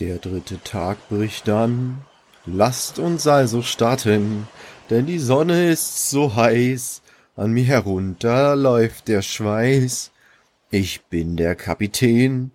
Der dritte Tag bricht an. Lasst uns also starten, denn die Sonne ist so heiß. An mir herunter läuft der Schweiß. Ich bin der Kapitän.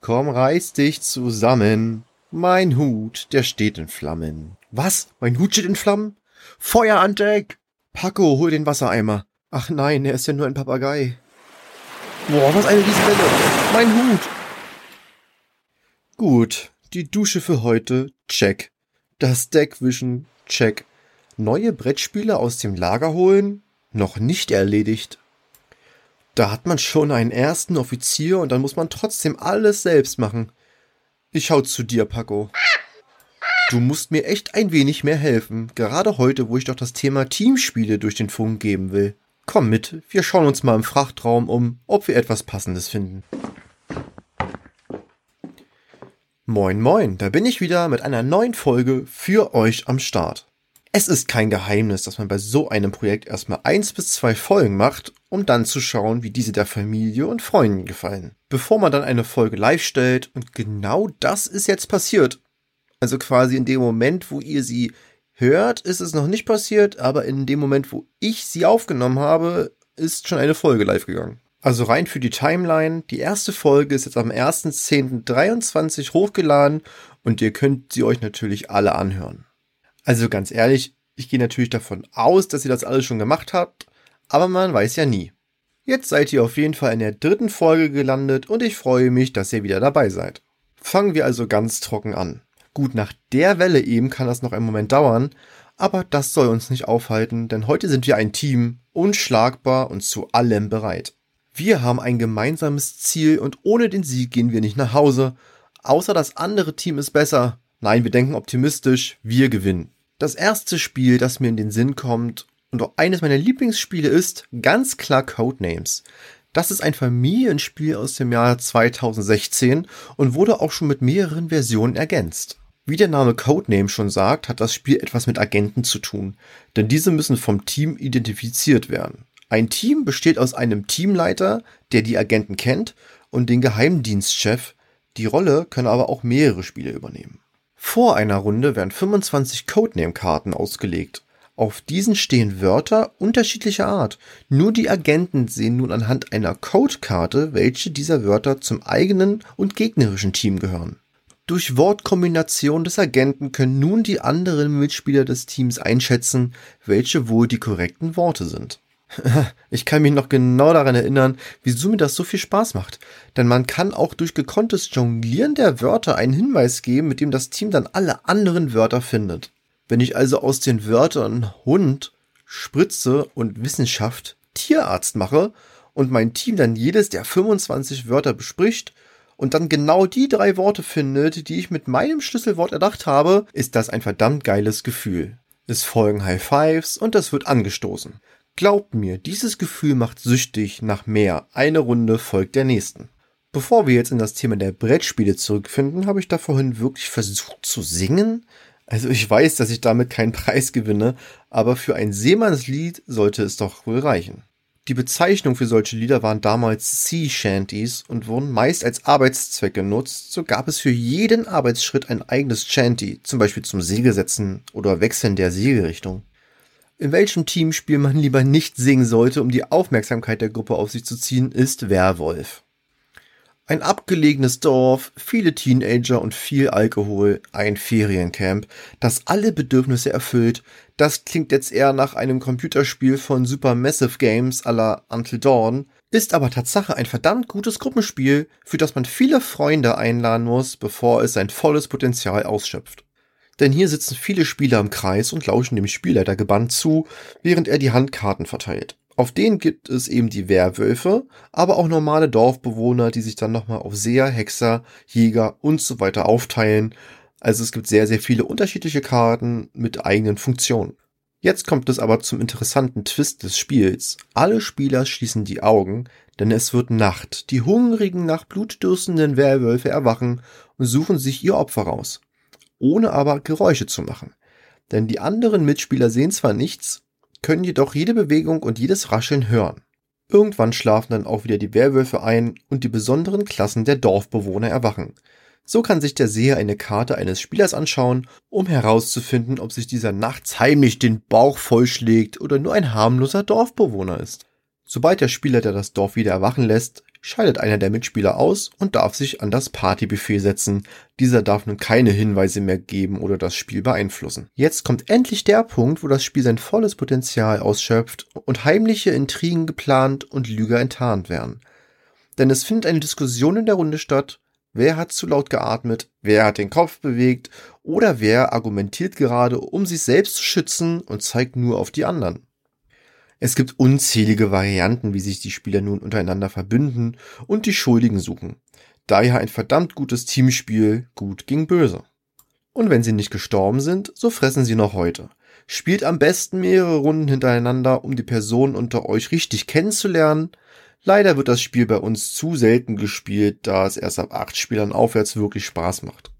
Komm, reiß dich zusammen. Mein Hut, der steht in Flammen. Was? Mein Hut steht in Flammen? Feuer an Deck! Paco, hol den Wassereimer. Ach nein, er ist ja nur ein Papagei. Boah, was eine Riesenwelle. Mein Hut. Gut, die Dusche für heute, check. Das Deck wischen, check. Neue Brettspiele aus dem Lager holen, noch nicht erledigt. Da hat man schon einen ersten Offizier und dann muss man trotzdem alles selbst machen. Ich schau zu dir, Paco. Du musst mir echt ein wenig mehr helfen, gerade heute, wo ich doch das Thema Teamspiele durch den Funk geben will. Komm mit, wir schauen uns mal im Frachtraum um, ob wir etwas Passendes finden. Moin moin, da bin ich wieder mit einer neuen Folge für euch am Start. Es ist kein Geheimnis, dass man bei so einem Projekt erstmal eins bis zwei Folgen macht, um dann zu schauen, wie diese der Familie und Freunden gefallen. Bevor man dann eine Folge live stellt, und genau das ist jetzt passiert. Also quasi in dem Moment, wo ihr sie hört, ist es noch nicht passiert, aber in dem Moment, wo ich sie aufgenommen habe, ist schon eine Folge live gegangen. Also rein für die Timeline. Die erste Folge ist jetzt am 1.10.23 hochgeladen und ihr könnt sie euch natürlich alle anhören. Also ganz ehrlich, ich gehe natürlich davon aus, dass ihr das alles schon gemacht habt, aber man weiß ja nie. Jetzt seid ihr auf jeden Fall in der dritten Folge gelandet und ich freue mich, dass ihr wieder dabei seid. Fangen wir also ganz trocken an. Gut, nach der Welle eben kann das noch einen Moment dauern, aber das soll uns nicht aufhalten, denn heute sind wir ein Team, unschlagbar und zu allem bereit. Wir haben ein gemeinsames Ziel und ohne den Sieg gehen wir nicht nach Hause. Außer das andere Team ist besser. Nein, wir denken optimistisch, wir gewinnen. Das erste Spiel, das mir in den Sinn kommt und auch eines meiner Lieblingsspiele ist, ganz klar Codenames. Das ist ein Familienspiel aus dem Jahr 2016 und wurde auch schon mit mehreren Versionen ergänzt. Wie der Name Codename schon sagt, hat das Spiel etwas mit Agenten zu tun, denn diese müssen vom Team identifiziert werden. Ein Team besteht aus einem Teamleiter, der die Agenten kennt, und den Geheimdienstchef. Die Rolle können aber auch mehrere Spieler übernehmen. Vor einer Runde werden 25 Codename-Karten ausgelegt. Auf diesen stehen Wörter unterschiedlicher Art. Nur die Agenten sehen nun anhand einer Codekarte, welche dieser Wörter zum eigenen und gegnerischen Team gehören. Durch Wortkombination des Agenten können nun die anderen Mitspieler des Teams einschätzen, welche wohl die korrekten Worte sind. Ich kann mich noch genau daran erinnern, wieso mir das so viel Spaß macht. Denn man kann auch durch gekonntes Jonglieren der Wörter einen Hinweis geben, mit dem das Team dann alle anderen Wörter findet. Wenn ich also aus den Wörtern Hund, Spritze und Wissenschaft Tierarzt mache und mein Team dann jedes der 25 Wörter bespricht und dann genau die drei Worte findet, die ich mit meinem Schlüsselwort erdacht habe, ist das ein verdammt geiles Gefühl. Es folgen High Fives und es wird angestoßen. Glaubt mir, dieses Gefühl macht süchtig nach mehr. Eine Runde folgt der nächsten. Bevor wir jetzt in das Thema der Brettspiele zurückfinden, habe ich da vorhin wirklich versucht zu singen. Also ich weiß, dass ich damit keinen Preis gewinne, aber für ein Seemannslied sollte es doch wohl reichen. Die Bezeichnung für solche Lieder waren damals Sea Shanties und wurden meist als Arbeitszweck genutzt, so gab es für jeden Arbeitsschritt ein eigenes Shanty, zum Beispiel zum Segelsetzen oder Wechseln der Segelrichtung in welchem Teamspiel man lieber nicht singen sollte, um die Aufmerksamkeit der Gruppe auf sich zu ziehen, ist Werwolf. Ein abgelegenes Dorf, viele Teenager und viel Alkohol, ein Feriencamp, das alle Bedürfnisse erfüllt. Das klingt jetzt eher nach einem Computerspiel von Supermassive Games à la Until Dawn, ist aber Tatsache ein verdammt gutes Gruppenspiel, für das man viele Freunde einladen muss, bevor es sein volles Potenzial ausschöpft. Denn hier sitzen viele Spieler im Kreis und lauschen dem Spielleiter gebannt zu, während er die Handkarten verteilt. Auf denen gibt es eben die Werwölfe, aber auch normale Dorfbewohner, die sich dann nochmal auf Seher, Hexer, Jäger und so weiter aufteilen. Also es gibt sehr, sehr viele unterschiedliche Karten mit eigenen Funktionen. Jetzt kommt es aber zum interessanten Twist des Spiels. Alle Spieler schließen die Augen, denn es wird Nacht. Die hungrigen, nach Blut dürstenden Werwölfe erwachen und suchen sich ihr Opfer raus ohne aber Geräusche zu machen. Denn die anderen Mitspieler sehen zwar nichts, können jedoch jede Bewegung und jedes Rascheln hören. Irgendwann schlafen dann auch wieder die Werwölfe ein und die besonderen Klassen der Dorfbewohner erwachen. So kann sich der Seher eine Karte eines Spielers anschauen, um herauszufinden, ob sich dieser nachts heimlich den Bauch vollschlägt oder nur ein harmloser Dorfbewohner ist. Sobald der Spieler, der das Dorf wieder erwachen lässt, scheidet einer der Mitspieler aus und darf sich an das Partybuffet setzen. Dieser darf nun keine Hinweise mehr geben oder das Spiel beeinflussen. Jetzt kommt endlich der Punkt, wo das Spiel sein volles Potenzial ausschöpft und heimliche Intrigen geplant und Lüger enttarnt werden. Denn es findet eine Diskussion in der Runde statt, Wer hat zu laut geatmet? Wer hat den Kopf bewegt? Oder wer argumentiert gerade, um sich selbst zu schützen und zeigt nur auf die anderen? Es gibt unzählige Varianten, wie sich die Spieler nun untereinander verbünden und die Schuldigen suchen. Daher ein verdammt gutes Teamspiel, gut gegen böse. Und wenn sie nicht gestorben sind, so fressen sie noch heute. Spielt am besten mehrere Runden hintereinander, um die Personen unter euch richtig kennenzulernen, Leider wird das Spiel bei uns zu selten gespielt, da es erst ab acht Spielern aufwärts wirklich Spaß macht.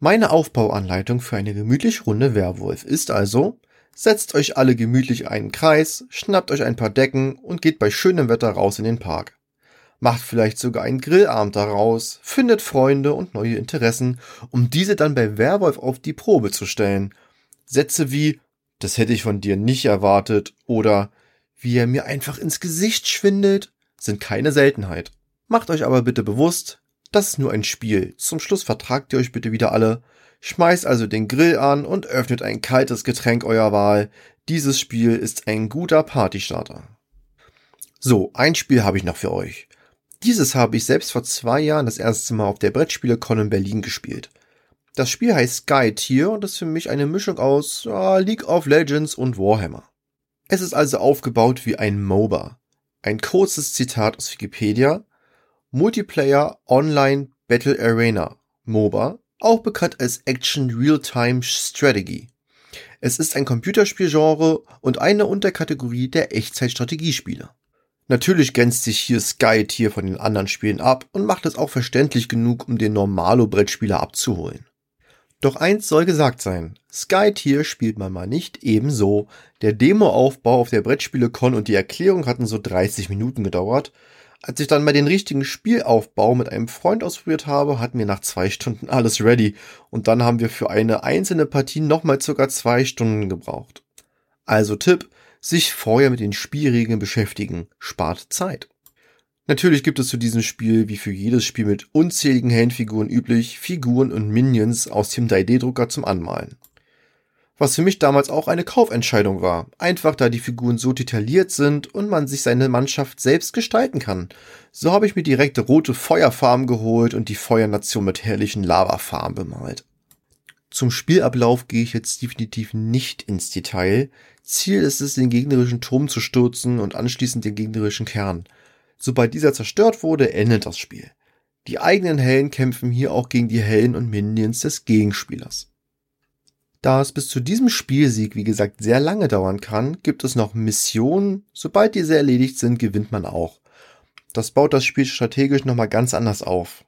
Meine Aufbauanleitung für eine gemütliche Runde Werwolf ist also, setzt euch alle gemütlich einen Kreis, schnappt euch ein paar Decken und geht bei schönem Wetter raus in den Park. Macht vielleicht sogar einen Grillabend daraus, findet Freunde und neue Interessen, um diese dann bei Werwolf auf die Probe zu stellen. Sätze wie, das hätte ich von dir nicht erwartet oder wie er mir einfach ins Gesicht schwindelt sind keine Seltenheit. Macht euch aber bitte bewusst, das ist nur ein Spiel. Zum Schluss vertragt ihr euch bitte wieder alle. Schmeißt also den Grill an und öffnet ein kaltes Getränk eurer Wahl. Dieses Spiel ist ein guter Partystarter. So, ein Spiel habe ich noch für euch. Dieses habe ich selbst vor zwei Jahren das erste Mal auf der Brettspiele-Con in Berlin gespielt. Das Spiel heißt Sky Tier und ist für mich eine Mischung aus äh, League of Legends und Warhammer. Es ist also aufgebaut wie ein MOBA. Ein kurzes Zitat aus Wikipedia. Multiplayer Online Battle Arena MOBA, auch bekannt als Action Real-Time Strategy. Es ist ein Computerspielgenre und eine Unterkategorie der Echtzeitstrategiespiele. Natürlich grenzt sich hier Sky Tier von den anderen Spielen ab und macht es auch verständlich genug, um den Normalo-Brettspieler abzuholen. Doch eins soll gesagt sein. Sky Tier spielt man mal nicht ebenso. Der Demoaufbau auf der Brettspiele-Con und die Erklärung hatten so 30 Minuten gedauert. Als ich dann mal den richtigen Spielaufbau mit einem Freund ausprobiert habe, hatten wir nach zwei Stunden alles ready. Und dann haben wir für eine einzelne Partie nochmal circa zwei Stunden gebraucht. Also Tipp, sich vorher mit den Spielregeln beschäftigen. Spart Zeit. Natürlich gibt es zu diesem Spiel, wie für jedes Spiel mit unzähligen Handfiguren üblich, Figuren und Minions aus dem 3D-Drucker zum Anmalen. Was für mich damals auch eine Kaufentscheidung war, einfach da die Figuren so detailliert sind und man sich seine Mannschaft selbst gestalten kann. So habe ich mir direkt rote Feuerfarben geholt und die Feuernation mit herrlichen Lavafarben bemalt. Zum Spielablauf gehe ich jetzt definitiv nicht ins Detail. Ziel ist es, den gegnerischen Turm zu stürzen und anschließend den gegnerischen Kern. Sobald dieser zerstört wurde, endet das Spiel. Die eigenen Helden kämpfen hier auch gegen die Helden und Minions des Gegenspielers. Da es bis zu diesem Spielsieg, wie gesagt, sehr lange dauern kann, gibt es noch Missionen. Sobald diese erledigt sind, gewinnt man auch. Das baut das Spiel strategisch nochmal ganz anders auf.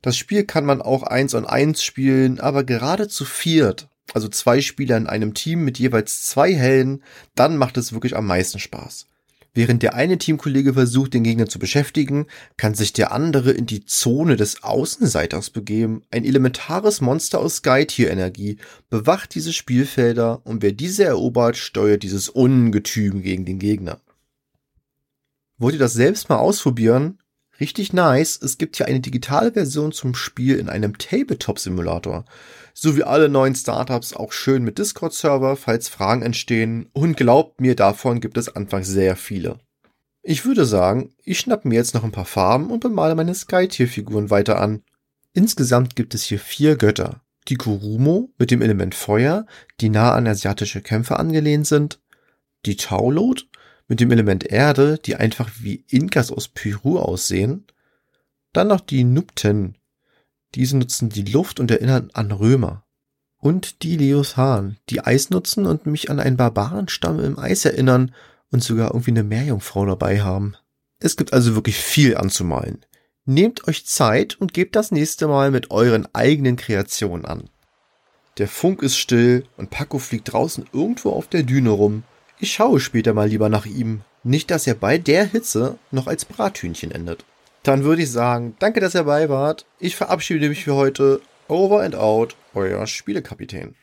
Das Spiel kann man auch eins und eins spielen, aber gerade zu viert, also zwei Spieler in einem Team mit jeweils zwei Helden, dann macht es wirklich am meisten Spaß. Während der eine Teamkollege versucht, den Gegner zu beschäftigen, kann sich der andere in die Zone des Außenseiters begeben. Ein elementares Monster aus Sky-Tier-Energie bewacht diese Spielfelder und wer diese erobert, steuert dieses Ungetüm gegen den Gegner. Wollt ihr das selbst mal ausprobieren? Richtig nice, es gibt hier eine digitale Version zum Spiel in einem Tabletop-Simulator. So wie alle neuen Startups auch schön mit Discord-Server, falls Fragen entstehen. Und glaubt mir, davon gibt es anfangs sehr viele. Ich würde sagen, ich schnapp mir jetzt noch ein paar Farben und bemale meine Sky-Tier-Figuren weiter an. Insgesamt gibt es hier vier Götter. Die Kurumo mit dem Element Feuer, die nah an asiatische Kämpfer angelehnt sind. Die Taulot mit dem Element Erde, die einfach wie Inkas aus Peru aussehen. Dann noch die Nupten. Diese nutzen die Luft und erinnern an Römer. Und die Leosan, die Eis nutzen und mich an einen Barbarenstamm im Eis erinnern und sogar irgendwie eine Meerjungfrau dabei haben. Es gibt also wirklich viel anzumalen. Nehmt euch Zeit und gebt das nächste Mal mit euren eigenen Kreationen an. Der Funk ist still und Paco fliegt draußen irgendwo auf der Düne rum ich schaue später mal lieber nach ihm. Nicht, dass er bei der Hitze noch als Brathühnchen endet. Dann würde ich sagen, danke, dass ihr dabei wart. Ich verabschiede mich für heute. Over and out, euer Spielekapitän.